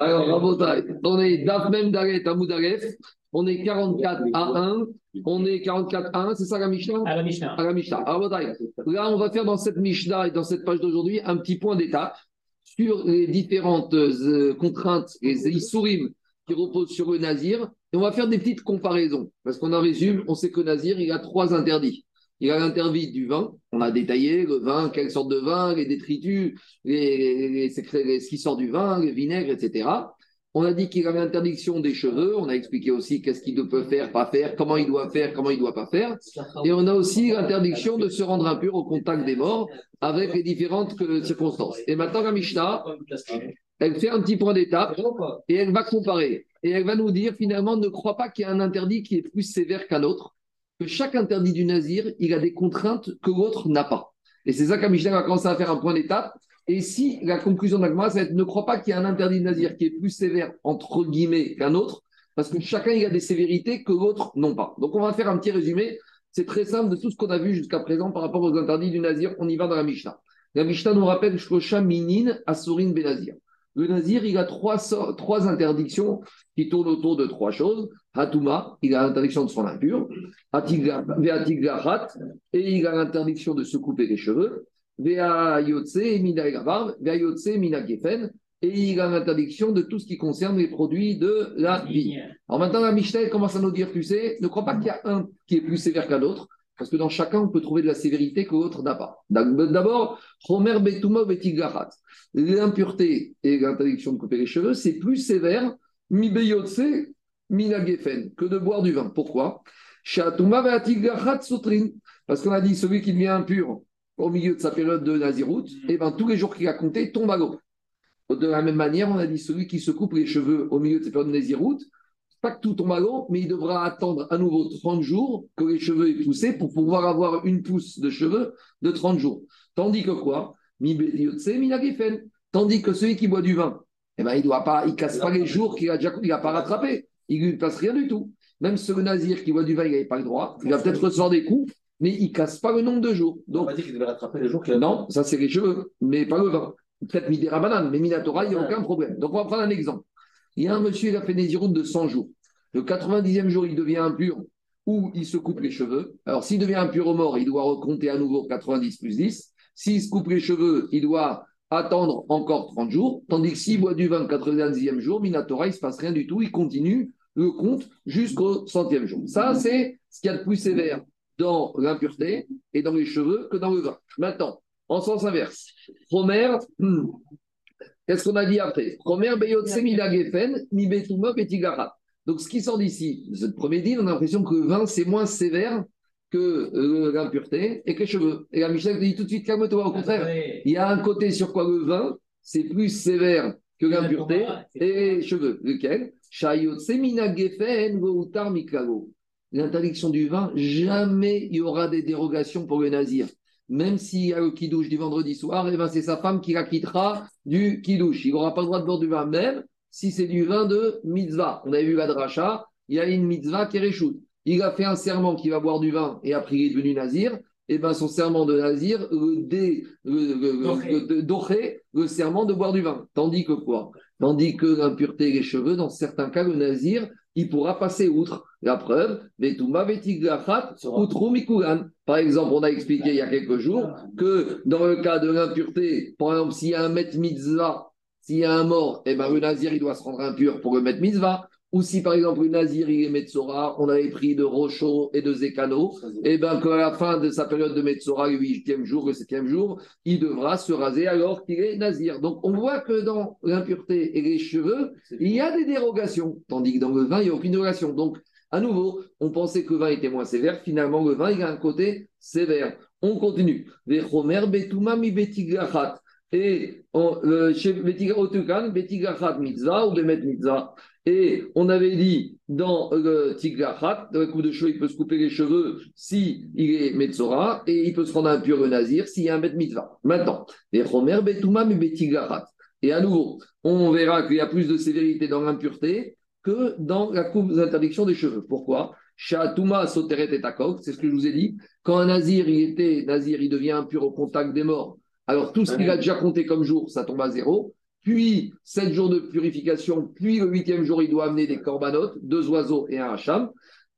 Alors, Rabotai, on est Daf même d'Aret à Moudaref, on est 44 à 1, on est 44 à 1, c'est ça la Mishnah? À la Mishnah. À la Mishnah. Là, on va faire dans cette Mishnah et dans cette page d'aujourd'hui un petit point d'étape sur les différentes euh, contraintes, les Issourim qui reposent sur le Nazir, et on va faire des petites comparaisons. Parce qu'on en résume, on sait que le Nazir, il a trois interdits. Il a l'interdit du vin, on a détaillé le vin, quelle sorte de vin, les détritus, les, ce qui sort du vin, le vinaigre, etc. On a dit qu'il avait l'interdiction des cheveux, on a expliqué aussi qu'est-ce qu'il peut faire, pas faire, comment il doit faire, comment il ne doit pas faire. Et on a aussi l'interdiction de se rendre impur au contact des morts avec les différentes circonstances. Et maintenant, la Mishnah, elle fait un petit point d'étape et elle va comparer. Et elle va nous dire finalement, ne crois pas qu'il y a un interdit qui est plus sévère qu'un autre que chaque interdit du nazir, il a des contraintes que l'autre n'a pas. Et c'est ça qu'Amishnah va commencer à faire un point d'étape. Et si la conclusion d'Agma, c'est ne crois pas qu'il y a un interdit du nazir qui est plus sévère, entre guillemets, qu'un autre, parce que chacun il a des sévérités que l'autre n'ont pas. Donc on va faire un petit résumé. C'est très simple de tout ce qu'on a vu jusqu'à présent par rapport aux interdits du nazir. On y va dans la Mishnah. La Mishnah nous rappelle Shlosha Minin Asurin Benazir. Le nazir, il a trois interdictions qui tournent autour de trois choses. Hatuma, il a l'interdiction de son impur. Veatiglahat, et il a l'interdiction de se couper les cheveux. Veayotse, Veayotse, Minagefen, et il a l'interdiction de tout ce qui concerne les produits de la vie. Alors maintenant, la Mishnah commence à nous dire, tu sais, ne crois pas qu'il y a un qui est plus sévère qu'un autre. Parce que dans chacun, on peut trouver de la sévérité que l'autre n'a pas. D'abord, Homer Betuma Betiglahat. L'impureté et l'interdiction de couper les cheveux, c'est plus sévère, mi beyotse, minagefen, que de boire du vin. Pourquoi? Parce qu'on a dit celui qui devient impur au milieu de sa période de Nazirout, et eh ben, tous les jours qu'il a compté tombe à l'eau. De la même manière, on a dit celui qui se coupe les cheveux au milieu de sa période de Nazirout, pas que tout tombe à l'eau, mais il devra attendre à nouveau 30 jours que les cheveux aient poussé pour pouvoir avoir une pousse de cheveux de 30 jours. Tandis que quoi? Tandis que celui qui boit du vin, eh ben, il ne pas, il casse pas les jours qu'il a déjà il a pas rattrapé. Il ne lui passe rien du tout. Même ce nazir qui boit du vin, il n'avait pas le droit. Il va peut-être recevoir des coups, mais il ne casse pas le nombre de jours. Donc, on va dire qu'il devait rattraper les jours qu'il a. Non, ça c'est les cheveux, mais pas le vin. Peut-être Midera banane, mais Minatora, il n'y a aucun problème. Donc on va prendre un exemple. Il y a un monsieur, il a fait des iroutes de 100 jours. Le 90e jour, il devient impur ou il se coupe les cheveux. Alors, s'il devient impur au mort, il doit recompter à nouveau 90 plus 10. S'il se coupe les cheveux, il doit attendre encore 30 jours. Tandis que s'il boit du vin le 90e jour, Minatora, il ne se passe rien du tout. Il continue le compte jusqu'au centième jour. Ça, c'est ce qu'il y a de plus sévère dans l'impureté et dans les cheveux que dans le vin. Maintenant, en sens inverse, Romer, hmm, Qu'est-ce qu'on a dit après? Donc, ce qui sort d'ici, ce premier dit, on a l'impression que le vin, c'est moins sévère que euh, l'impureté et que les cheveux. Et la Michel dit tout de suite, calme-toi, au contraire. Il y a un côté sur quoi le vin, c'est plus sévère que l'impureté et les cheveux. Lequel? L'interdiction du vin, jamais il y aura des dérogations pour le nazir même s'il y a le kidouche du vendredi soir, et eh ben c'est sa femme qui la quittera du kidouche. Il n'aura pas le droit de boire du vin, même si c'est du vin de mitzvah. On avait vu la dracha, il y a une mitzvah qui est Il a fait un serment qu'il va boire du vin et après il est devenu nazir. Et eh ben son serment de nazir le, le serment de boire du vin. Tandis que quoi? Tandis que l'impureté les cheveux, dans certains cas, le nazir, il pourra passer outre. La preuve, par exemple, on a expliqué il y a quelques jours que dans le cas de l'impureté, par exemple, s'il y a un maître mitzvah, s'il y a un mort, eh ben, le nazir, il doit se rendre impur pour le maître mitzvah. Ou si par exemple une Nazir il est Metzora, on avait pris de Rocho et de Zekano, et bien qu'à la fin de sa période de Metzora, le huitième jour, le septième jour, il devra se raser alors qu'il est Nazir. Donc on voit que dans l'impureté et les cheveux, il y a des dérogations, tandis que dans le vin, il n'y a aucune dérogation. Donc à nouveau, on pensait que le vin était moins sévère, finalement le vin, il a un côté sévère. On continue. Et euh, ou. Et on avait dit dans le Tigrachat, dans le coup de cheveux, il peut se couper les cheveux si il est Metzora et il peut se rendre impur le Nazir s'il y a un Bet. Maintenant, les Romer Betoumam et Betigachat. Et à nouveau, on verra qu'il y a plus de sévérité dans l'impureté que dans la coupe d'interdiction des cheveux. Pourquoi? Shatuma Soteret et c'est ce que je vous ai dit. Quand un Nazir, il était Nazir, il devient impur au contact des morts alors tout ce qu'il a déjà compté comme jour, ça tombe à zéro. puis sept jours de purification, puis le huitième jour, il doit amener des corbanotes, deux oiseaux et un hacham.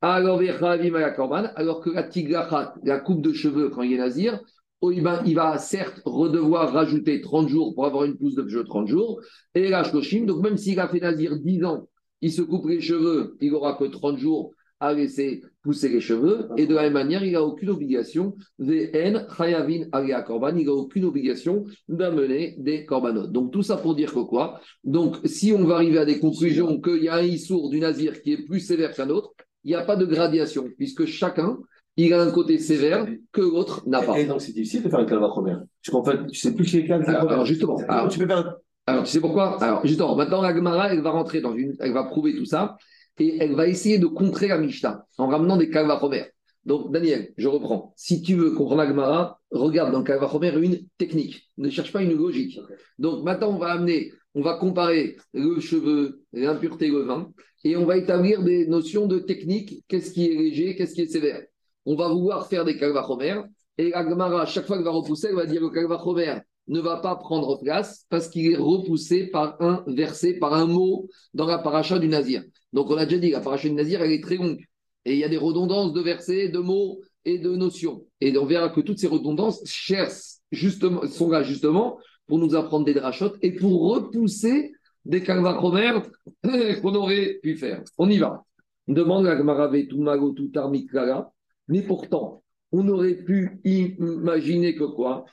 Alors, alors que la tigrachat, la coupe de cheveux quand il est nazir, oh, il va certes redevoir rajouter 30 jours pour avoir une pousse de cheveux 30 jours, et la shloshim, donc même s'il a fait nazir 10 ans, il se coupe les cheveux, il n'aura que 30 jours à laisser pousser les cheveux, et de la même manière, il n'a aucune obligation, VN, Chayavin, Alia Korban, il n'a aucune obligation d'amener des corbanotes. Donc tout ça pour dire que quoi? Donc si on va arriver à des conclusions qu'il y a un issour du nazir qui est plus sévère qu'un autre, il n'y a pas de gradation, puisque chacun, il a un côté sévère que l'autre n'a pas. Et donc c'est difficile de faire un calvachomer. Parce qu'en fait, tu sais plus qui est calme. Alors, alors, justement, alors, tu peux faire... alors tu sais pourquoi? Alors justement, maintenant la Gemara, elle va rentrer dans une, elle va prouver tout ça et elle va essayer de contrer la Mishnah en ramenant des calvachomer. Donc Daniel, je reprends. Si tu veux comprendre la Gemara, regarde dans le calvachomer une technique. Ne cherche pas une logique. Donc maintenant, on va amener, on va comparer le cheveu, l'impureté, le vin et on va établir des notions de technique, qu'est-ce qui est léger, qu'est-ce qui est sévère? On va vouloir faire des calvachomer, et la chaque fois qu'elle va repousser, elle va dire le calvachomer ne va pas prendre place parce qu'il est repoussé par un verset, par un mot dans la paracha du Nazir. Donc on a déjà dit, la paracha du Nazir, elle est très longue. Et il y a des redondances de versets, de mots et de notions. Et on verra que toutes ces redondances cherchent justement, sont là justement pour nous apprendre des drachotes et pour repousser des calvachomer qu'on aurait pu faire. On y va. On demande à Gmarave Tumago Tutarmiklara, mais pourtant, on aurait pu imaginer que quoi?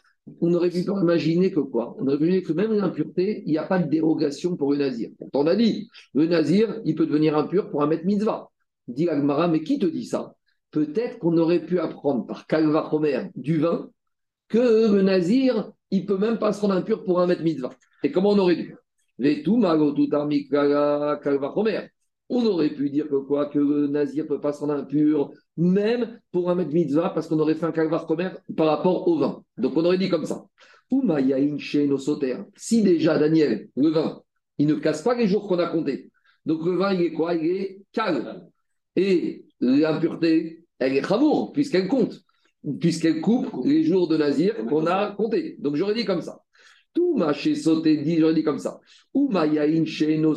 On aurait pu imaginer que quoi? On aurait pu imaginer que même l'impureté, il n'y a pas de dérogation pour le nazir. On a dit, le nazir, il peut devenir impur pour un maître mitzvah. Dit Agmara, mais qui te dit ça? Peut-être qu'on aurait pu apprendre par Kalvachomer du vin que le nazir, il peut même pas se rendre impur pour un maître mitzvah. Et comment on aurait dû? On aurait pu dire que quoi Que le nazir peut pas se rendre impur, même pour un maître mitzvah, parce qu'on aurait fait un kalvar commerce par rapport au vin. Donc on aurait dit comme ça. Si déjà, Daniel, le vin, il ne casse pas les jours qu'on a comptés. Donc le vin, il est quoi? Il est calme. Et l'impureté, elle est chamour, puisqu'elle compte, puisqu'elle coupe les jours de nazir qu'on a comptés. Donc j'aurais dit comme ça. Tout chez sauté dit, j'aurais dit comme ça. Ou chez no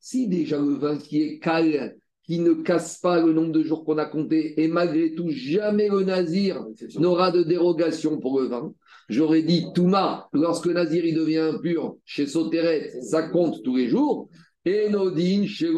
Si déjà le vin qui est calme, qui ne casse pas le nombre de jours qu'on a compté, et malgré tout, jamais le nazir n'aura de dérogation pour le vin. J'aurais dit Touma, lorsque le nazir il devient impur chez Soteret, ça compte tous les jours. Et Nodin chez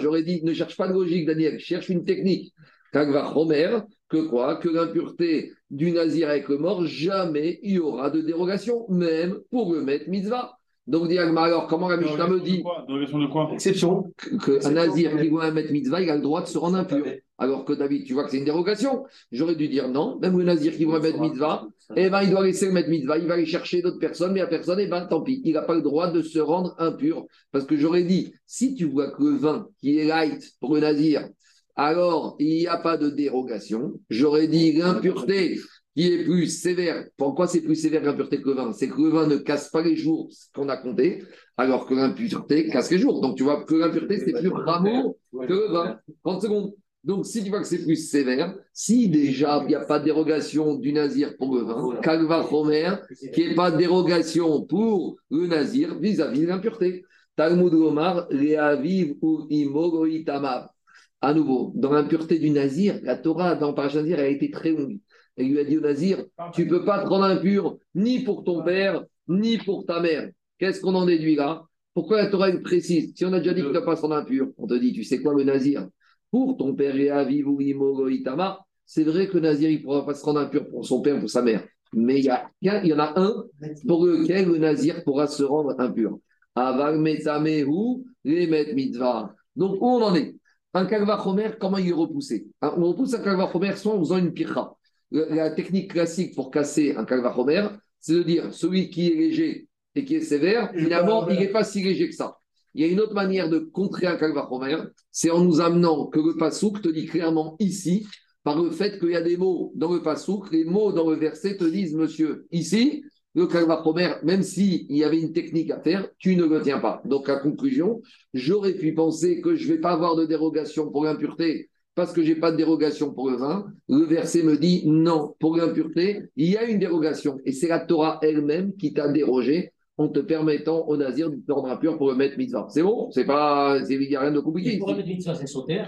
J'aurais dit ne cherche pas de logique, Daniel, cherche une technique. Kagva Homer, que quoi Que l'impureté du nazir avec le mort, jamais il y aura de dérogation, même pour le maître mitzvah. Donc, alors comment la Mishnah me dit Dérogation de quoi Exception. Qu'un nazir qui voit un maître mitzvah, il a le droit de se rendre impur. Alors que David, tu vois que c'est une dérogation. J'aurais dû dire non. Même le nazir qui voit un maître mitzvah, eh ben, il doit laisser le maître mitzvah, il va aller chercher d'autres personnes, mais à personne, eh ben, tant pis. Il n'a pas le droit de se rendre impur. Parce que j'aurais dit, si tu vois que le vin qui est light pour le nazir, alors il n'y a pas de dérogation. J'aurais dit l'impureté qui est plus sévère. Pourquoi c'est plus sévère l'impureté que le vin C'est que le vin ne casse pas les jours qu'on a compté, alors que l'impureté casse les jours. Donc tu vois que l'impureté, c'est plus rameau que le vin. 30 secondes. Donc, si tu vois que c'est plus sévère, si déjà il n'y a pas de dérogation du nazir pour le vin, Kalva Homer, qui n'est pas de dérogation pour le nazir vis-à-vis de l'impureté. Talmud Omar, Reaviv ou Imogoitamav à nouveau, dans l'impureté du nazir, la Torah dans Parashat Nazir, elle a été très longue. Elle lui a dit au nazir, tu ne peux pas te rendre impur ni pour ton père, ni pour ta mère. Qu'est-ce qu'on en déduit là? Pourquoi la Torah est précise? Si on a déjà dit qu'il ne peut pas se rendre impur, on te dit, tu sais quoi le nazir? Pour ton père et Itama, c'est vrai que le nazir, il ne pourra pas se rendre impur pour son père, pour sa mère. Mais il y, a, il y en a un pour lequel le nazir pourra se rendre impur. Metamehu. Donc, où on en est? Un kalvachomer, comment il est repoussé? On repousse un kalvachomer soit en faisant une pircha. La technique classique pour casser un kalvachomer, c'est de dire celui qui est léger et qui est sévère, finalement, il n'est pas si léger que ça. Il y a une autre manière de contrer un kalvachomer, c'est en nous amenant que le pasouk te dit clairement ici, par le fait qu'il y a des mots dans le pasouk, les mots dans le verset te disent, monsieur, ici, le Kalvachomer, même s'il y avait une technique à faire, tu ne le tiens pas. Donc, à conclusion, j'aurais pu penser que je ne vais pas avoir de dérogation pour l'impureté parce que je n'ai pas de dérogation pour le vin. Le verset me dit non, pour l'impureté, il y a une dérogation. Et c'est la Torah elle-même qui t'a dérogé en te permettant au Nazir de te rendre impur pour le mettre mitzvah. C'est bon? C'est pas, il n'y a rien de compliqué. Pour le mettre mitzvah, c'est sauter?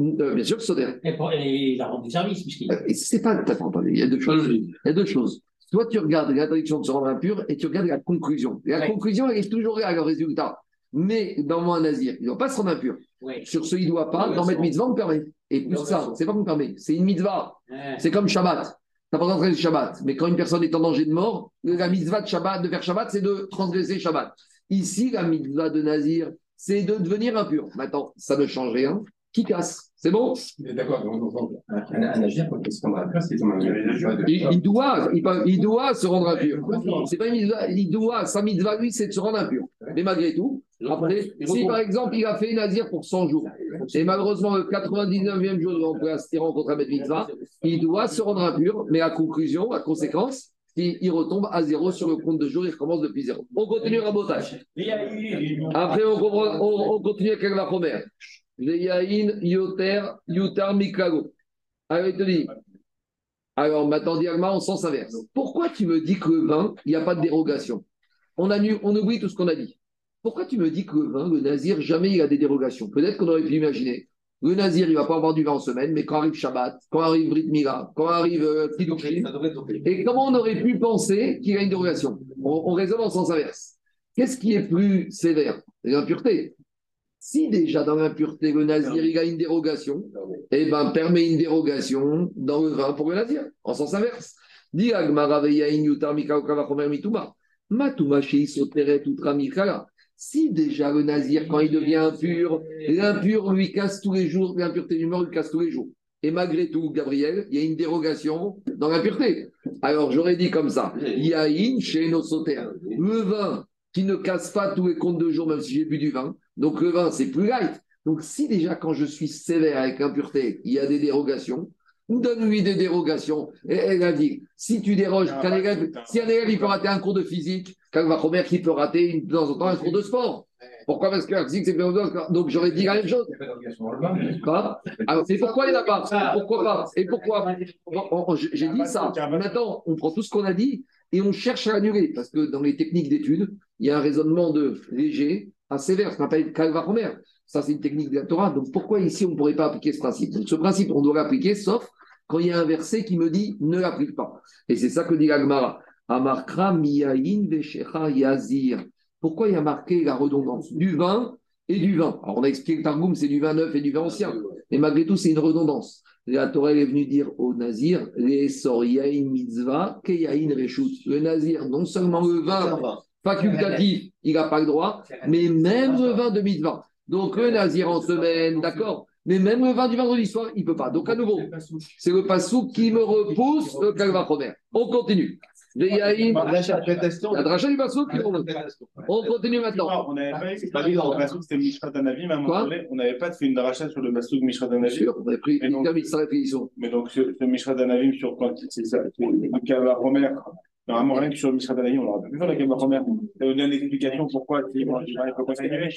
Euh, bien sûr, sauter. Et, pour, et il a rendu service, puisqu'il. Euh, c'est pas. Attends, il y a deux choses. Il y a deux choses. Toi, tu regardes l'interdiction de se rendre impur et tu regardes la conclusion. Et la Ouais. conclusion, elle est toujours à le résultat. Mais dans mon Nazir, il ne doit pas se rendre impur. Oui. Sur ce, il ne doit pas. Dans mettre mitzvah, on me permet. Et plus ça, c'est pas qu'on me permet. C'est une mitzvah. Ouais. C'est comme Shabbat. Tu pas transgressé Shabbat. Mais quand une personne est en danger de mort, la mitzvah de Shabbat, de faire Shabbat, c'est de transgresser Shabbat. Ici, la mitzvah de Nazir, c'est de devenir impur. Maintenant, ça ne change rien. Qui casse? C'est bon? D'accord, un un agir pour qu'il se rende impur, c'est un il, il doit, il, il doit se rendre impur. C'est pas une mitzvah, il doit, sa mitzvah, lui, c'est de se rendre impur. Mais malgré tout, après, si par exemple, il a fait Nazir pour 100 jours, et malheureusement, le 99e jour, il rencontre- rencontre un mitzvah, il doit se rendre impur, mais à conclusion, à conséquence, il, retombe à zéro sur le compte de jour, il recommence depuis zéro. On continue à rabotage. Après, on, comprend- on, on continue avec la première. Veyahin, Yoter, Yutar, Mikago. Alors, il te dit. Alors, maintenant, diagma en sens inverse. Pourquoi tu me dis que le vin, il n'y a pas de dérogation? On, annule- on oublie tout ce qu'on a dit. Pourquoi tu me dis que le vin, le nazir, jamais il a des dérogations? Peut-être qu'on aurait pu imaginer. Le nazir, il ne va pas avoir du vin en semaine, mais quand arrive Shabbat, quand arrive Brit Mila, quand arrive euh, et comment on aurait pu penser qu'il y a une dérogation? On, on raisonne en sens inverse. Qu'est-ce qui est plus sévère? L'impureté. Si déjà dans l'impureté, le nazir, il a une dérogation, eh ben, permet une dérogation dans le vin pour le nazir, en sens inverse. Mikao kavachomer mituma. Matuma. Si déjà le nazir, quand il devient impur, l'impur lui casse tous les jours, l'impureté du mort lui casse tous les jours. Et malgré tout, Gabriel, il y a une dérogation dans l'impureté. Alors j'aurais dit comme ça, Yahin chez nos sautères. Le vin qui ne casse pas tous les comptes de jour, même si j'ai bu du vin. Donc le vin, c'est plus light. Donc si déjà quand je suis sévère avec l'impureté, il y a des dérogations, donne-lui des dérogations. Et elle a dit, si tu déroges, Ah, élève, si un élève il peut rater un cours de physique, Romer qui peut rater une- de temps en temps un cours de sport. Pourquoi? Parce que c'est Donc j'aurais dit la même chose. Pas Alors, et pourquoi il n'y en a pas? Pourquoi pas? Et pourquoi? J'ai j'ai dit ça. Maintenant, on prend tout ce qu'on a dit et on cherche à annuler. Parce que dans les techniques d'études, il y a un raisonnement de léger à sévère, ce qu'on appelle calva romer. Ça, c'est une technique de la Torah. Donc, pourquoi ici, on ne pourrait pas appliquer ce principe? Donc, ce principe, on doit l'appliquer, sauf quand il y a un verset qui me dit ne l'applique pas. Et c'est ça que dit l'Agmara. Amarkra miyain veshecha yazir. Pourquoi il y a marqué la redondance du vin et du vin? Alors, on a expliqué que Targum, c'est du vin neuf et du vin ancien. Et malgré tout, c'est une redondance. La Torah est venue dire au Nazir, les soriyain mitzvah, keyain reshut. Le Nazir, non seulement le vin facultatif, il n'a pas le droit, mais même le vin de mitzvah. Donc le Nazir en semaine, d'accord, mais même le vin du vendredi soir, il ne peut pas. Donc à nouveau, c'est le passou qui me repousse le calva Romer. On continue. Veyahin, L'interprétation. la dracha du passou qui repousse. On continue maintenant. On n'avait pas dans le Masouk, c'était Mishra Danavim, à un moment Quoi donné, on n'avait pas fait une dracha sur le Masouk Mishra sûr, on a pris une. Mais donc, sur le Mishra Danavim, sur quand c'est ça, le Kava Romer, normalement, rien que sur le Mishra Danavim, on n'aurait pas pu faire le Kava Romer. Ça vous donne l'explication pourquoi il ne peut pas s'agir.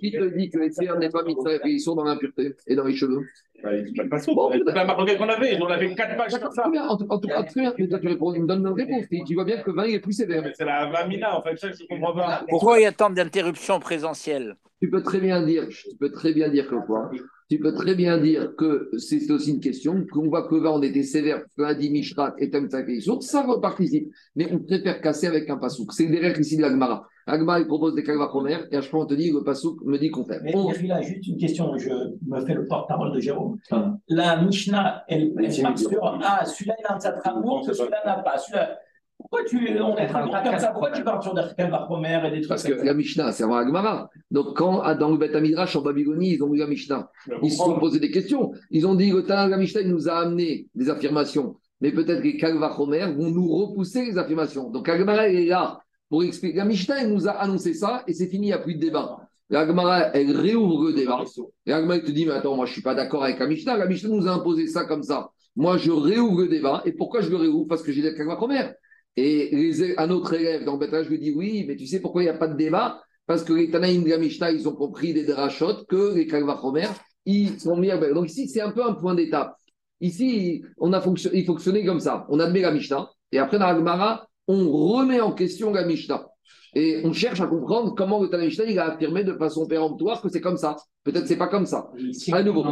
Qui te dit que l'Ether n'est pas mis sa répétition dans l'impureté et dans les cheveux Bah, il dit pas le. Bon, C'est pas marqué qu'on avait, on avait quatre pages comme ça. En tout cas, très bien. Mais toi, tu réponds, il me donne une réponse. Tu vois bien que le vin il est plus sévère. C'est la Vamina, en fait, ça, je ne comprends pas. Pourquoi il y a tant d'interruptions présentielles? Tu peux très bien dire, tu peux très bien dire que quoi? Tu peux très bien dire que c'est aussi une question, qu'on voit que vin, on était sévère, que un dit Mishrat et Tam source, ça reparticipe. Mais on préfère casser avec un pasouk. C'est derrière ici de l'Agmara. L'Agmara, il propose des premières, et à chaque fois, on te dit, le pasouk me dit qu'on fait. Mais On- a juste une question, je me fais le porte-parole de Jérôme. Ah. La Mishnah, elle, elle part sur Ah, celui-là, il a un tzatramout, que celui-là n'a pas. Celui-là. Pourquoi tu, on est comme ça? Pourquoi tu parles sur des Romer et des trucs Parce que la Mishnah, c'est avant l'Agmara. Donc, quand, dans le Beth Amidrash, en Babylonie, ils ont lu la Mishnah. Ils se sont posé des questions. Ils ont dit que Tana la Mishnah il nous a amené des affirmations, mais peut-être que les Homer vont nous repousser les affirmations. Donc Agmara elle est là pour expliquer. La Mishnah elle nous a annoncé ça et c'est fini, il n'y a plus de débat. La Gemara, elle réouvre le débat. Et la Gemara, elle te dit, mais attends, moi je ne suis pas d'accord avec la Mishnah. La Mishnah nous a imposé ça comme ça. Moi je réouvre le débat. Et pourquoi je le réouvre? Parce que j'ai des Kalva Homer. Et les- un autre élève dans je lui dis, oui, mais tu sais pourquoi il n'y a pas de débat? Parce que les Tanaïm de la Mishnah, ils ont compris des drachot que les Kalva Homer ils sont mis à Donc ici, c'est un peu un point d'étape. Ici, on a fonctionné, il fonctionnait comme ça. On admet la Mishnah, et après, dans la Gemara, on remet en question la Mishnah. Et on cherche à comprendre comment le Tanishta, il a affirmé de façon péremptoire que c'est comme ça. Peut-être c'est pas comme ça. À nouveau.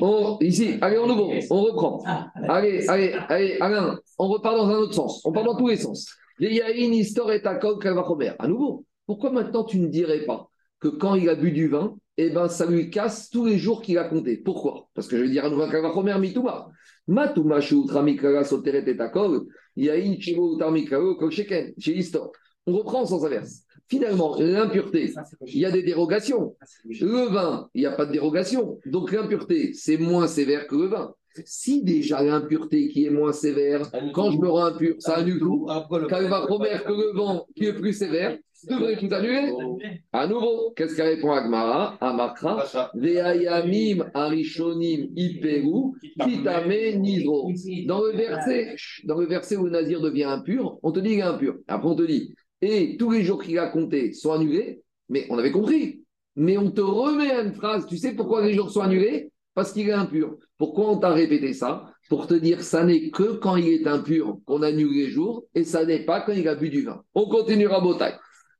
On- ici, allez, en nouveau, on reprend. Allez, allez, allez, Alain, on repart dans un autre sens. On part dans tous les sens. À nouveau, pourquoi maintenant tu ne dirais pas que quand il a bu du vin, eh ben, ça lui casse tous les jours qu'il a compté? Pourquoi? Parce que je vais dire à nouveau Kalvachomer, Mituma. Matuma, Shutra, Mikala, Soteret et Takol. Yahin, Chivo, Utar, Mikalo, Kol Sheken. Chez Histor. On reprend sans inverse. Finalement, l'impureté, il y a des dérogations. Le vin, il n'y a pas de dérogation. Donc l'impureté, c'est moins sévère que le vin. Si déjà l'impureté qui est moins sévère, quand je me rends impur, ça annule tout. Quand il va promettre que le vent qui est plus sévère, devrait tout annuler. À nouveau, qu'est-ce qu'elle répond Agmara Amakra Veayamim Arishonim Iperu Kitame Nidro. Dans le verset, dans le verset où le nazir devient impur, on te dit qu'il est impur. Après, on te dit, et tous les jours qu'il a comptés sont annulés, mais on avait compris. Mais on te remet une phrase, tu sais pourquoi les jours sont annulés? Parce qu'il est impur. Pourquoi on t'a répété ça? Pour te dire, ça n'est que quand il est impur qu'on annule les jours, et ça n'est pas quand il a bu du vin. On continuera Botaï.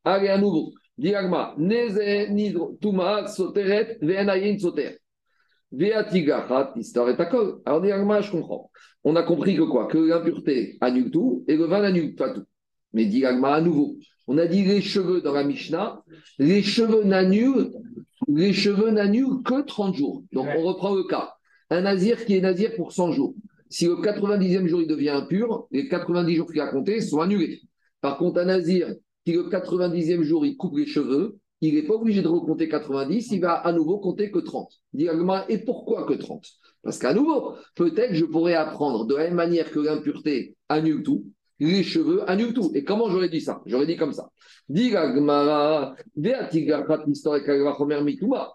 Allez, à nouveau. Diagma, Neze Nidro, Tuma, Soteret, Veanayin Soter. Veatigachat, histoire et. Alors, Diagma, je comprends. On a compris que quoi? Que l'impureté annule tout et le vin n'annule pas tout. Mais Diagma, à nouveau. On a dit les cheveux dans la Mishnah, les cheveux n'annulent, les cheveux n'annulent que 30 jours. Donc, on reprend le cas. Un nazir qui est nazir pour 100 jours. Si le 90e jour il devient impur, les 90 jours qu'il a comptés sont annulés. Par contre, un nazir qui le 90e jour il coupe les cheveux, il n'est pas obligé de recompter 90, il va à nouveau compter que 30. Dit Agma, et pourquoi que 30 Parce qu'à nouveau, peut-être je pourrais apprendre de la même manière que l'impureté annule tout, les cheveux annulent tout. Et comment j'aurais dit ça? J'aurais dit comme ça.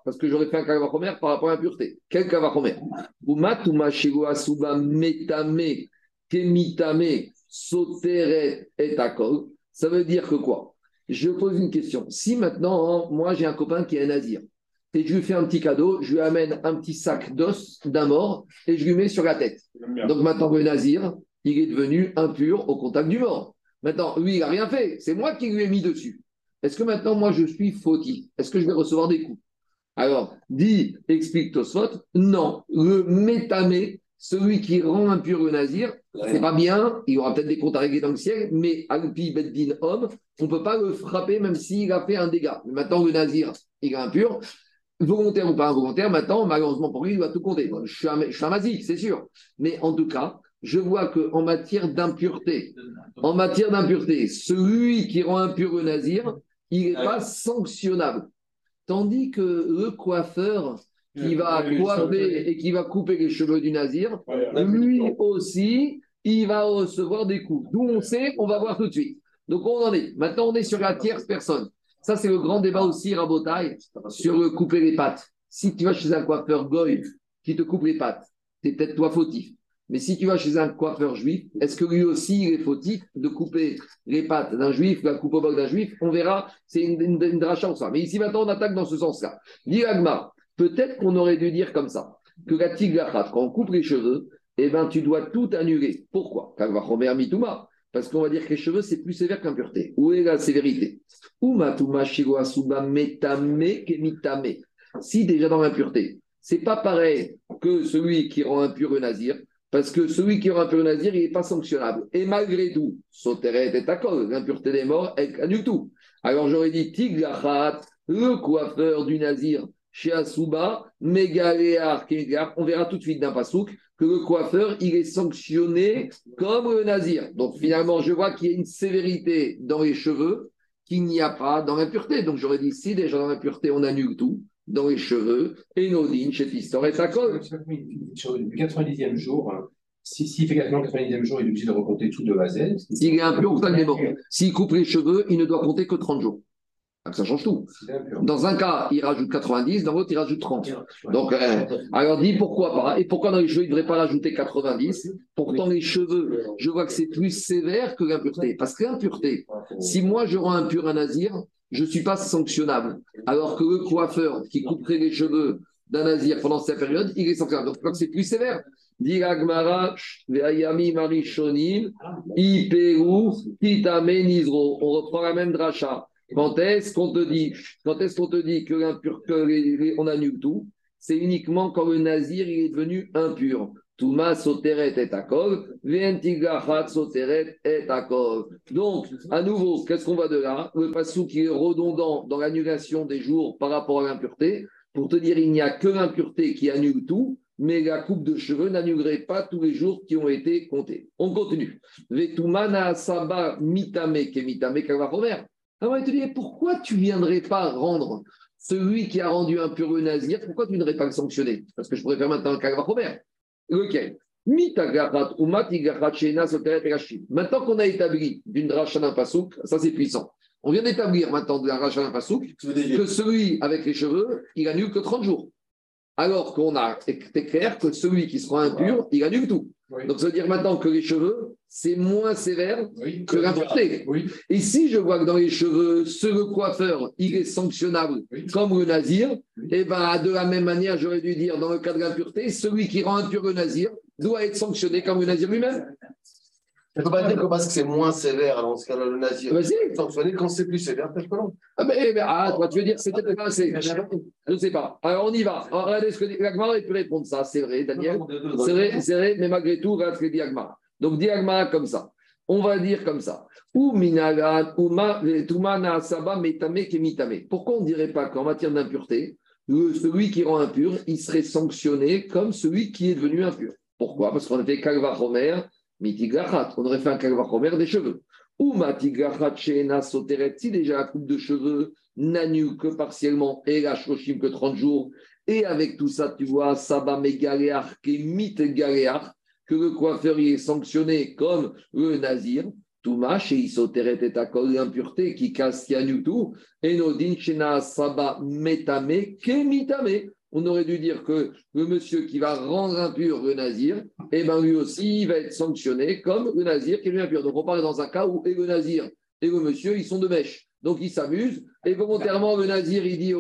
Parce que j'aurais fait un Kalvachomer par rapport à l'impureté. Quel Kalvachomer metame kemitame soteret et akol. Ça veut dire que quoi? Je pose une question. Si maintenant, moi j'ai un copain qui est un nazir, et je lui fais un petit cadeau, je lui amène un petit sac d'os d'un mort et je lui mets sur la tête. Donc maintenant, le nazir, il est devenu impur au contact du mort. Maintenant, lui, il n'a rien fait. C'est moi qui lui ai mis dessus. Est-ce que maintenant, moi, je suis fautif? Est-ce que je vais recevoir des coups? Alors, dit, explique Tosfot, non. Le métamé, celui qui rend impur le nazir, c'est pas bien, il aura peut-être des comptes à régler dans le ciel, mais Alpi Beddin homme, on ne peut pas le frapper même s'il a fait un dégât. Mais maintenant, le nazir, il est impur, volontaire ou pas involontaire, maintenant, malheureusement pour lui, il doit tout compter. Bon, je suis un, je suis un mazik, c'est sûr. Mais en tout cas, je vois qu'en matière d'impureté, en matière d'impureté, celui qui rend impur le nazir, il n'est pas sanctionnable. Tandis que le coiffeur qui va coiffer et qui va couper les cheveux du nazir, lui aussi, il va recevoir des coups. D'où on sait, on va voir tout de suite. Donc on en est. Maintenant, on est sur la tierce personne. Ça, c'est le grand débat aussi, Rabotaille, sur le couper les pattes. Si tu vas chez un coiffeur goy qui te coupe les pattes, c'est peut-être toi fautif. Mais si tu vas chez un coiffeur juif, est-ce que lui aussi il est fautif de couper les pattes d'un juif, la coupe au bol d'un juif? On verra, c'est une, une, une ça. Mais ici maintenant, on attaque dans ce sens-là. L'Iragma, peut-être qu'on aurait dû dire comme ça, que la tigrachat, quand on coupe les cheveux, eh ben, tu dois tout annuler. Pourquoi? Parce qu'on va dire que les cheveux, c'est plus sévère qu'impureté. Où est la sévérité? Si déjà dans l'impureté, c'est pas pareil que celui qui rend impur le nazir, parce que celui qui impur le nazir, il n'est pas sanctionnable. Et malgré tout, soteret et takol, l'impureté des morts, elle annule tout. Alors j'aurais dit tiglachat, le coiffeur du nazir, chez Asuba, Megaléar, on verra tout de suite d'un pasouk que le coiffeur, il est sanctionné comme le nazir. Donc finalement, je vois qu'il y a une sévérité dans les cheveux qu'il n'y a pas dans l'impureté. Donc j'aurais dit, si déjà dans l'impureté, on annule tout, dans les cheveux, et Nodine, chez Tistor et Sakol. Sur le 90e jour, hein, si, s'il fait quasiment le 90e jour, il est obligé de recompter tout de A à Z. S'il est impur s'il coupe les cheveux, il ne doit compter que 30 jours. Donc ça change tout. Dans un cas, il rajoute 90, dans l'autre, il rajoute 30. Donc, euh, alors dit pourquoi pas Et pourquoi dans les cheveux, il ne devrait pas rajouter 90 Pourtant, les cheveux, je vois que c'est plus sévère que l'impureté. Parce que l'impureté, si moi je rends impur un nazir, je ne suis pas sanctionnable. Alors que le coiffeur qui couperait les cheveux d'un nazir pendant cette période, il est sanctionnable. Donc, je crois que c'est plus sévère. On reprend la même dracha. Quand est-ce qu'on te dit, quand est-ce qu'on te dit que on annule tout? C'est uniquement quand le nazir il est devenu impur. Touma soteret et akol, ventigachat soteret et akol. Donc, à nouveau, qu'est-ce qu'on va de là? Le passou qui est redondant dans l'annulation des jours par rapport à l'impureté, pour te dire il n'y a que l'impureté qui annule tout, mais la coupe de cheveux n'annulerait pas tous les jours qui ont été comptés. On continue. Vetumana saba mitame ke mitame kavachomer. Alors il te dit pourquoi tu viendrais pas rendre celui qui a rendu impur le nazir, pourquoi tu ne viendrais pas le sanctionner? Parce que je pourrais faire maintenant un kavachomer. Lequel. Maintenant qu'on a établi d'une dracha d'un pasouk, ça c'est puissant. On vient d'établir maintenant de la dracha d'un pasouk que celui avec les cheveux, il annule que 30 jours. Alors qu'on a été clair que celui qui sera impur, il annule tout. Oui. Donc ça veut dire maintenant que les cheveux, c'est moins sévère Oui. que l'impureté. Oui. Et si je vois que dans les cheveux, ce le coiffeur, il est sanctionnable comme le nazir, et ben de la même manière, j'aurais dû dire dans le cas de l'impureté, celui qui rend impur le nazir doit être sanctionné comme le nazir lui-même. Tu ne peux pas dire que parce que c'est moins sévère dans ce cas-là, le nazir. Vas-y. Sanctionner quand c'est plus sévère, peut-être que non. Ah, mais, mais, ah, toi, tu veux dire que c'était pas assez. Je ne sais pas. Alors, on y va. Alors, regardez ce que dit Agmara, il peut répondre ça. C'est vrai, Daniel. C'est vrai, c'est vrai, mais malgré tout, regarde ce que dit Agmara. Donc, dit Agmara comme ça. On va dire comme ça. Ou minagan, ou ma, tumana saba, metame, kemitame. Pourquoi on ne dirait pas qu'en matière d'impureté, celui qui rend impur, il serait sanctionné comme celui qui est devenu impur? Pourquoi? Parce qu'on a fait kalva homer, On aurait fait un kalva homer des cheveux. Ou matigachat shena soteret. Si déjà la coupe de cheveux n'annule que partiellement et la shoshim que 30 jours, et avec tout ça, tu vois, Saba Megaléach, Kemit Galéach, que le coiffeur est sanctionné comme le nazir, Touma, chez Isoteret et Akol, l'impureté qui casse, tout, et Nodin, Shena Saba Metame, Kemitame. On aurait dû dire que le monsieur qui va rendre impur le nazir, eh ben lui aussi, il va être sanctionné comme le nazir qui est impur. Donc on parle dans un cas où et le nazir et le monsieur, ils sont de mèche. Donc ils s'amusent. Et volontairement, le nazir, il dit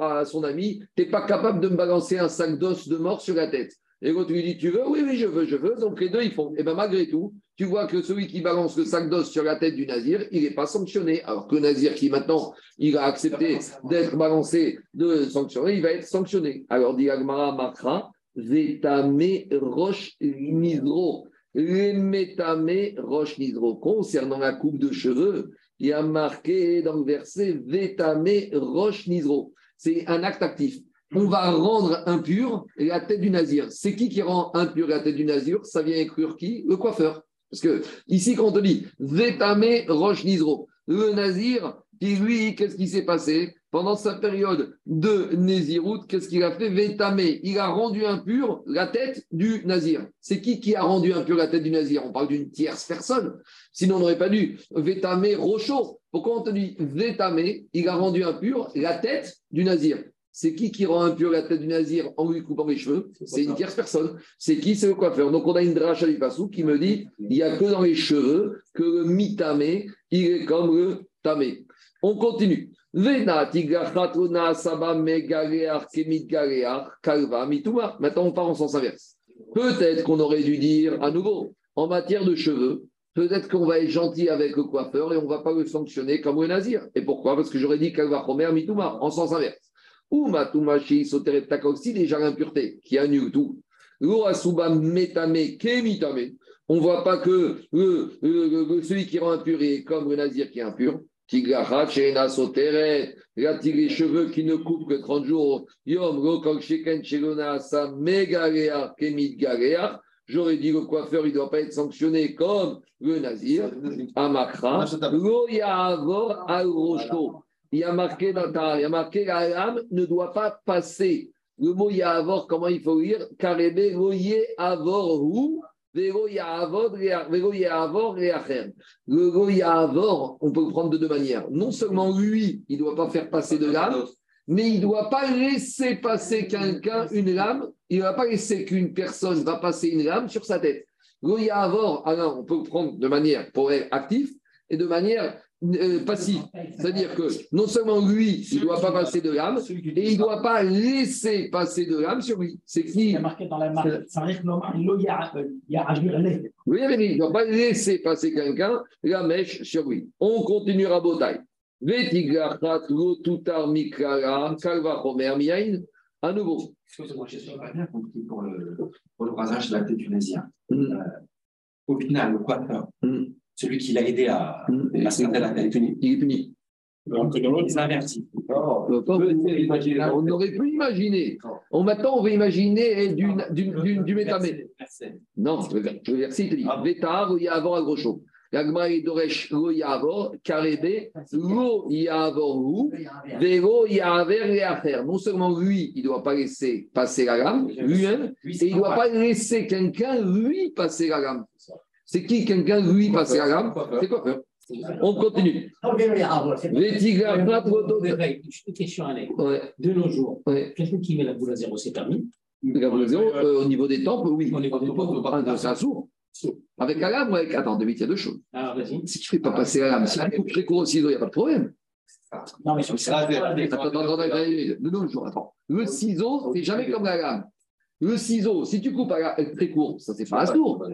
à son ami T'es pas capable de me balancer un sac d'os de mort sur la tête. Et l'autre lui dit Tu veux Oui, oui, je veux, je veux. Donc les deux, ils font. Et bien malgré tout, tu vois que celui qui balance le sac d'os sur la tête du nazir, il n'est pas sanctionné. Alors que le nazir qui maintenant, il a accepté d'être balancé, de sanctionner, il va être sanctionné. Alors dit Agmara Makra, Vetame Roche Nidro. Metame Roche Nidro. Concernant la coupe de cheveux, il y a marqué dans le verset Vetame Roche Nidro. C'est un acte actif. On va rendre impur la tête du nazir. C'est qui qui rend impur la tête du nazir? Ça vient inclure qui? Le coiffeur. Parce que ici, quand on te dit Vetame Roche Nidro, le nazir, qui lui, qu'est-ce qui s'est passé? Pendant sa période de Nézirout, qu'est-ce qu'il a fait? Vetame, il a rendu impur la tête du nazir. C'est qui qui a rendu impur la tête du nazir? On parle d'une tierce personne. Sinon, on n'aurait pas dû Vetame Rocho. Pourquoi on te dit Vetame, il a rendu impur la tête du nazir c'est qui qui rend impur la tête du nazir en lui coupant les cheveux C'est une tierce personne. C'est qui C'est le coiffeur. Donc on a une dracha du passou qui me dit il n'y a que dans les cheveux que le mitamé, il est comme le tamé. On continue. Maintenant on part en sens inverse. Peut-être qu'on aurait dû dire à nouveau en matière de cheveux. Peut-être qu'on va être gentil avec le coiffeur et on ne va pas le sanctionner comme le nazir. Et pourquoi? Parce que j'aurais dit kalva chomer mituma en sens inverse. Ou matumashi soteret aussi déjà l'impureté qui annule tout. L'orasuba metame kemitame. On ne voit pas que le, le- le- celui qui rend impur est comme le nazir qui est impur. Tigacha, Shena, Soteret, là, les cheveux qui ne coupent que 30 jours. Yom, Rokok, Sheken, Shelona, Sa, Kemit. J'aurais dit le coiffeur, il ne doit pas être sanctionné comme le nazir. Amakra, Lo Ya'avor al Rosho. Il y a marqué il y a marqué la lame ne doit pas passer. Le mot Ya'avor, comment il faut lire? Karebe Lo Ya'avor Hu, Vero Reacher. Le Lo Ya'avor, on peut le prendre de deux manières. Non seulement lui, il ne doit pas faire passer de lame, mais il ne doit pas laisser passer quelqu'un une lame. Il ne va pas laisser qu'une personne va passer une lame sur sa tête. Lo Ya'avor, alors on peut le prendre de manière pour être actif et de manière euh, passif. C'est-à-dire que non seulement lui, il ne doit pas passer de l'âme, et il ne doit pas laisser passer de l'âme sur lui. C'est y a marqué dans la marque, ça arrive normalement, il y a- il y a agir Oui, mais il ne doit pas laisser passer quelqu'un la mèche sur lui. On continue à Botaï. À nouveau. Excusez-moi, je n'ai pas bien compris pour le, pour le rasage de la tête tunisien. Mm. Euh, au final, le coiffeur, Mm. Celui qui l'a aidé à, Mm. à se faire la tête, Il est puni. Il inverti. Euh, pas- On aurait pu imaginer. On, maintenant, on va imaginer d'une- du métamé. Non, le ver- le verset, il te dit Vétar, lo yavor agrosho. L'agma est doresh lo yavor, karebe, lo yavor hu, vero yaver et affaire. Non seulement lui, il ne doit pas laisser passer la lame, lui-même, et il ne doit pas laisser quelqu'un, lui, passer la lame. C'est qui quelqu'un, lui, passer la lame C'est quoi peur On continue. Une question, Alex. Ouais, De nos jours, ouais. quelqu'un qui met la boule à zéro, c'est permis La boule à zéro, euh, au niveau des temples, oui. Au niveau des temples, c'est un sourd. Avec la lame ou avec. Attends, deux, il y a deux choses. Ah, vas-y. Si tu ne fais pas passer la lame, si tu coupes très court au ciseau, il n'y a pas de problème. Non, mais sur ça, Attends. Le ciseau, c'est jamais comme la lame. Le ciseau, si tu coupes à très court, ça c'est pas un sourd.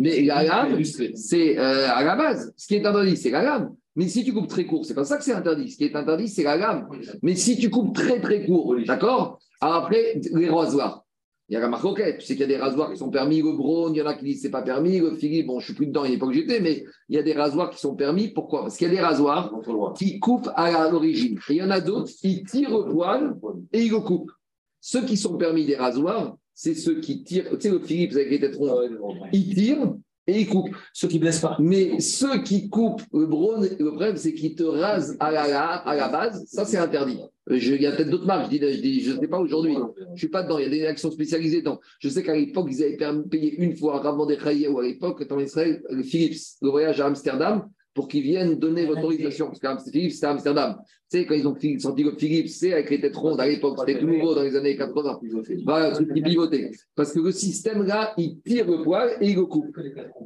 Mais la lame, c'est euh, à la base. Ce qui est interdit, c'est la lame. Mais si tu coupes très court, c'est pas ça que c'est interdit. Ce qui est interdit, c'est la lame. Mais si tu coupes très très court, d'accord Après, les rasoirs. Il y a la marque Tu sais qu'il y a des rasoirs qui sont permis. Le Braun, il y en a qui disent c'est pas permis. Le Philippe, bon, je suis plus dedans, il n'est pas que j'étais, mais il y a des rasoirs qui sont permis. Pourquoi? Parce qu'il y a des rasoirs qui coupent à l'origine. Et il y en a d'autres qui tirent au poil et ils le coupent. Ceux qui sont permis des rasoirs, c'est ceux qui tirent. Tu sais, le Philippe avec les têtes rondes, ils tirent et ils coupent. ceux qui ne blessent pas. Mais ceux qui coupent le braun, le problème, c'est qu'ils te rasent à la, à la base. Ça, c'est interdit. Euh, je- Il y a peut-être d'autres marques. Je dis, je dis, je sais pas aujourd'hui. Je ne suis pas dedans. Il y a des actions spécialisées dedans. Je sais qu'à l'époque, ils avaient payé une fois Rav des ou à l'époque, en Israël, le Philips, le voyage à Amsterdam, pour qu'ils viennent donner l'autorisation. Parce que Philips, c'était à Amsterdam. Tu sais, quand ils ont sorti le Philips, c'est avec les têtes rondes à l'époque, c'était tout nouveau dans les années 80. Voilà, truc qui pivotait. Parce que le système là, il tire le poil et il le coupe.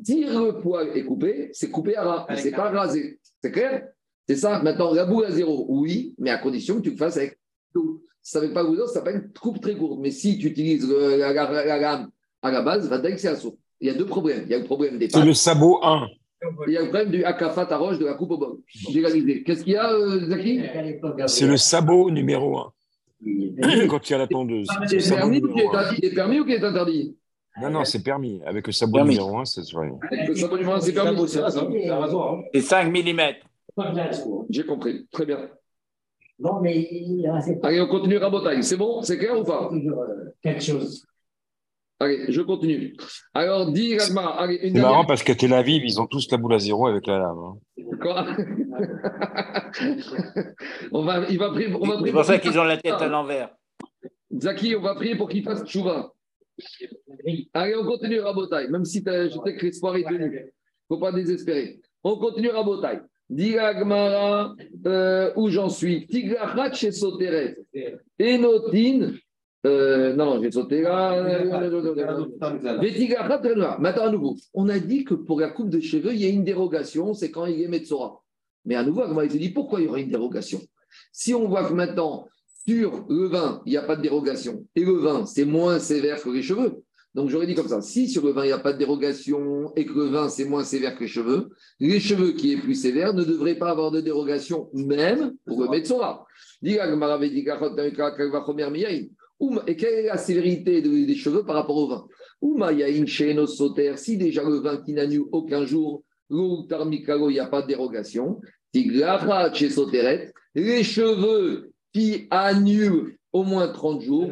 Tire le poil et couper, c'est couper à ras, c'est pas rasé. C'est clair? C'est ça. Maintenant, la boule à zéro, oui, mais à condition que tu le fasses avec tout. Si ça ne fait pas goudron, ça s'appelle coupe très courte. Mais si tu utilises le- la, la- la lame à la base, va dire que c'est un saut. Il y a deux problèmes. Il y a le problème des C'est le sabot 1. Il y a le problème du akafat à roche de la coupe au bol. Qu'est-ce qu'il y a, euh, Zaki? C'est le sabot numéro 1. Quand il y a la tondeuse. C'est permis, ou qui est interdit? Il est permis ou qui est interdit? Non, non, c'est permis. Avec le sabot Permis. numéro 1, c'est vrai. Le sabot numéro un, c'est permis. C'est 5 mm. J'ai compris. Très bien. Non, mais Allez, on continue Rabotaille. C'est bon? C'est clair ou pas? Euh, Quelque chose. Allez, je continue. Alors, dis Ragmar. Allez, une C'est dernière. marrant parce qu'à Tel Aviv, ils ont tous la boule à zéro avec la lame. hein. Quoi? On va, il va prier, on va prier C'est pour ça qu'il qu'ils ont la fasse- tête à l'envers. Zaki, on va prier pour qu'il fasse tchouva. Allez, on continue Rabotaille, même si t'as- je sais que l'espoir est tenu. Il ne faut pas désespérer. On continue Rabotaille. Dis Agmara, euh, où j'en suis Tigrachat chez Soteret. Enotin. Euh, non, j'ai sauté là. Vétigrachat Renoir. Maintenant, à nouveau, on a dit que pour la coupe de cheveux, il y a une dérogation, c'est quand il est Metzora. Mais à nouveau, il te dit pourquoi il y aurait une dérogation? Si on voit que maintenant, sur le vin, il n'y a pas de dérogation, et le vin, c'est moins sévère que les cheveux. Donc j'aurais dit comme ça, si sur le vin, il n'y a pas de dérogation et que le vin, c'est moins sévère que les cheveux, les cheveux qui est plus sévère ne devraient pas avoir de dérogation, même pour le Metzora. Et quelle est la sévérité de- des cheveux par rapport au vin? Si déjà le vin qui n'annule aucun jour, il n'y a pas de dérogation. Chez soteret, les cheveux qui annulent au moins 30 jours.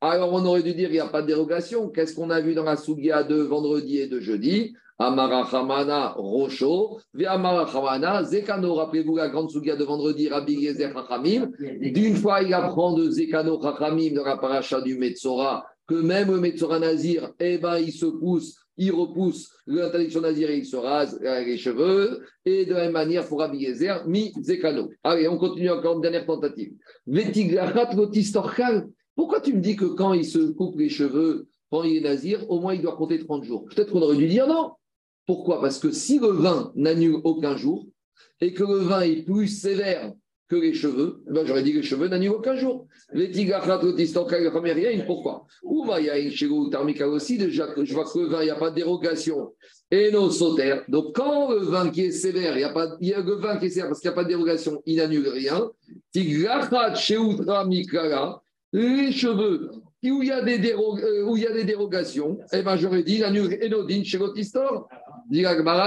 Alors on aurait dû dire il n'y a pas de dérogation. Qu'est-ce qu'on a vu dans la Sugia de vendredi et de jeudi? Amarachamana Rocho, Amarachamana Zekano. Rappelez-vous la grande Sugia de vendredi, Rabbi Yezer Chachamim. D'une fois, il apprend de Zekano Chachamim dans la paracha du Metzora que même le Metzora Nazir, eh ben, il se pousse, il repousse l'interdiction Nazir et il se rase euh, les cheveux. Et de la même manière, pour Rabbi Yezer, mi Zekano. Allez, on continue encore une dernière tentative. Pourquoi tu me dis que quand il se coupe les cheveux, quand il est Nazir, au moins il doit compter 30 jours? Peut-être qu'on aurait dû dire non. Pourquoi? Parce que si le vin n'annule aucun jour et que le vin est plus sévère que les cheveux, eh ben j'aurais dit que les cheveux n'annulent aucun jour. Pourquoi? Ou il y a une thermica aussi, déjà que je vois que le vin, il n'y a pas de dérogation. Et nos sautères. Donc, quand le vin qui est sévère, il y a, pas, il y a le vin qui est sévère parce qu'il n'y a pas de dérogation, il n'annule rien. Les cheveux où il y a des, euh, où il y a des dérogations, eh ben, j'aurais dit l'annule Enodine chez l'autistor. Dit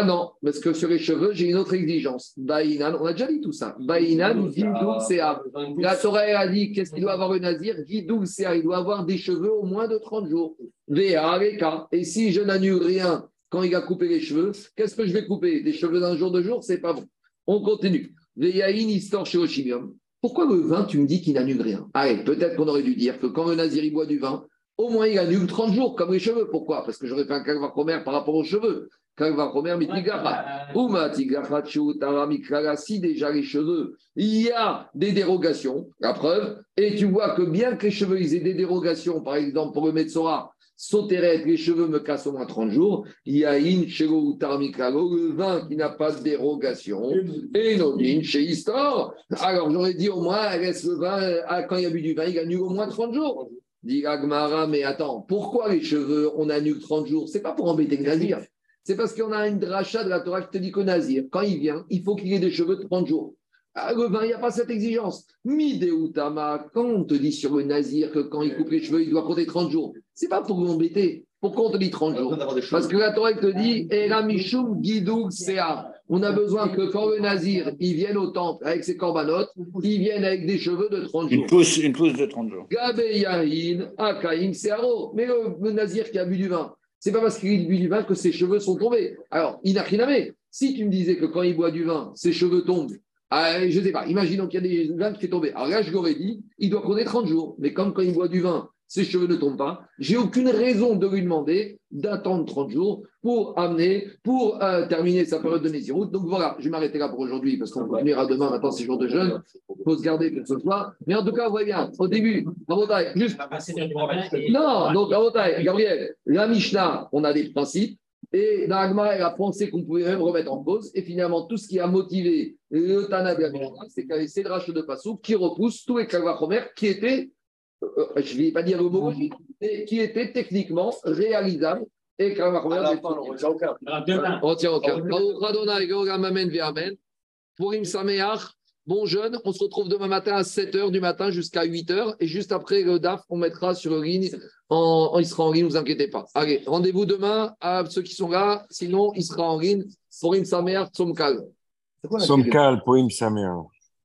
non, parce que sur les cheveux, j'ai une autre exigence. Baïnan, on a déjà dit tout ça. Baïnan, Gidoul Sea. La Torah a dit qu'est-ce qu'il doit avoir le nazir? Gidoul Sea, il doit avoir des cheveux au moins de 30 jours. Et si je n'annule rien quand il a coupé les cheveux, qu'est-ce que je vais couper? Des cheveux d'un jour de jour C'est pas bon. On continue. Veyain, histoire chez Oshimium. Pourquoi le vin, tu me dis qu'il n'annule rien? Allez, peut-être qu'on aurait dû dire que quand le nazir il boit du vin, au moins il annule 30 jours, comme les cheveux. Pourquoi? Parce que j'aurais fait un kalvachomer par rapport aux cheveux. Kalvachomer, mitigacha. Ou si déjà les cheveux, il y a des dérogations, la preuve, et tu vois que bien que les cheveux, ils aient des dérogations, par exemple pour le Metsora, Soteret, les cheveux me cassent au moins 30 jours. Il y a in ou le vin qui n'a pas de dérogation. Et Nodin chez Histor. Alors j'aurais dit au moins, reste le vin, euh, quand il y a bu du vin, il gagne au moins 30 jours. Dit Agmara, mais attends, pourquoi les cheveux, on annule 30 jours? C'est pas pour embêter le nazir. C'est parce qu'on a une dracha de la Torah qui te dit qu'au nazir, quand il vient, il faut qu'il ait des cheveux de 30 jours. Ah, le vin, il n'y a pas cette exigence. Mideutama, quand on te dit sur le nazir que quand il coupe les cheveux, il doit compter 30 jours, c'est pas pour l'embêter. Pourquoi on te dit 30 jours? Parce que la Torah te dit Eramishum Gidou Sea. On a besoin que quand le nazir il vienne au temple avec ses corbanotes, il vienne avec des cheveux de 30 jours. Une pousse, une pousse de 30 jours. Gabe Yahin, Akaim Searo. Mais le, nazir qui a bu du vin, c'est pas parce qu'il bu du vin que ses cheveux sont tombés. Alors, Inachiname, si tu me disais que quand il boit du vin, ses cheveux tombent, ah, je ne sais pas, imaginons qu'il y a des vins qui sont tombés. Alors là, je l'aurais dit, il doit connaître 30 jours. Mais comme quand il boit du vin, ses cheveux ne tombent pas, j'ai aucune raison de lui demander d'attendre 30 jours pour amener, pour euh, terminer sa période de Nézirut. Donc voilà, je vais m'arrêter là pour aujourd'hui parce qu'on continuera demain. Maintenant, c'est jour de jeûne. Il faut se garder que ce soit. Mais en tout cas, vous voyez bien, au début, juste. Non, donc, Gabriel, la Mishnah, on a des principes. Et Nagma, elle a pensé qu'on pouvait même remettre en cause. Et finalement, tout ce qui a motivé le Tana de c'est qu'il y avait ces de Passou qui repousse tous les Kalvachomer qui étaient, je ne vais pas dire homologiques, mais qui étaient techniquement réalisables. Et Kalvachomer, on ne retient aucun. On retient aucun. Pour Im Sameach, Bon jeune, on se retrouve demain matin à 7h du matin jusqu'à 8h. Et juste après le DAF, on mettra sur le ligne. En, il sera en ligne, ne vous inquiétez pas. Allez, rendez-vous demain à ceux qui sont là. Sinon, il sera en ligne pour Im Samer Somkal. Somkal pour Im Samer.